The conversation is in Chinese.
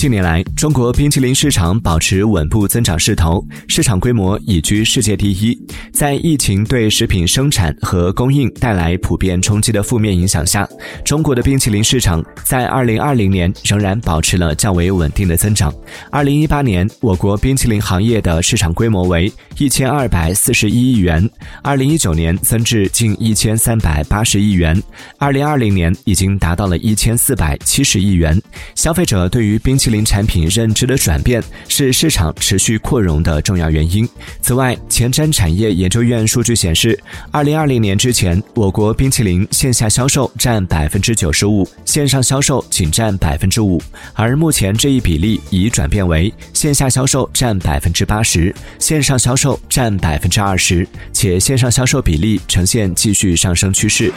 近年来，中国冰淇淋市场保持稳步增长势头，市场规模已居世界第一。在疫情对食品生产和供应带来普遍冲击的负面影响下，中国的冰淇淋市场在2020年仍然保持了较为稳定的增长。2018年，我国冰淇淋行业的市场规模为1241亿元，2019年增至近1380亿元，2020年已经达到了1470亿元。消费者对于冰淇淋产品认知的转变是市场持续扩容的重要原因。此外，前瞻产业研究院数据显示，二零二零年之前，我国冰淇淋线下销售占百分之九十五，线上销售仅占百分之五。而目前这一比例已转变为线下销售占百分之八十，线上销售占百分之二十，且线上销售比例呈现继续上升趋势。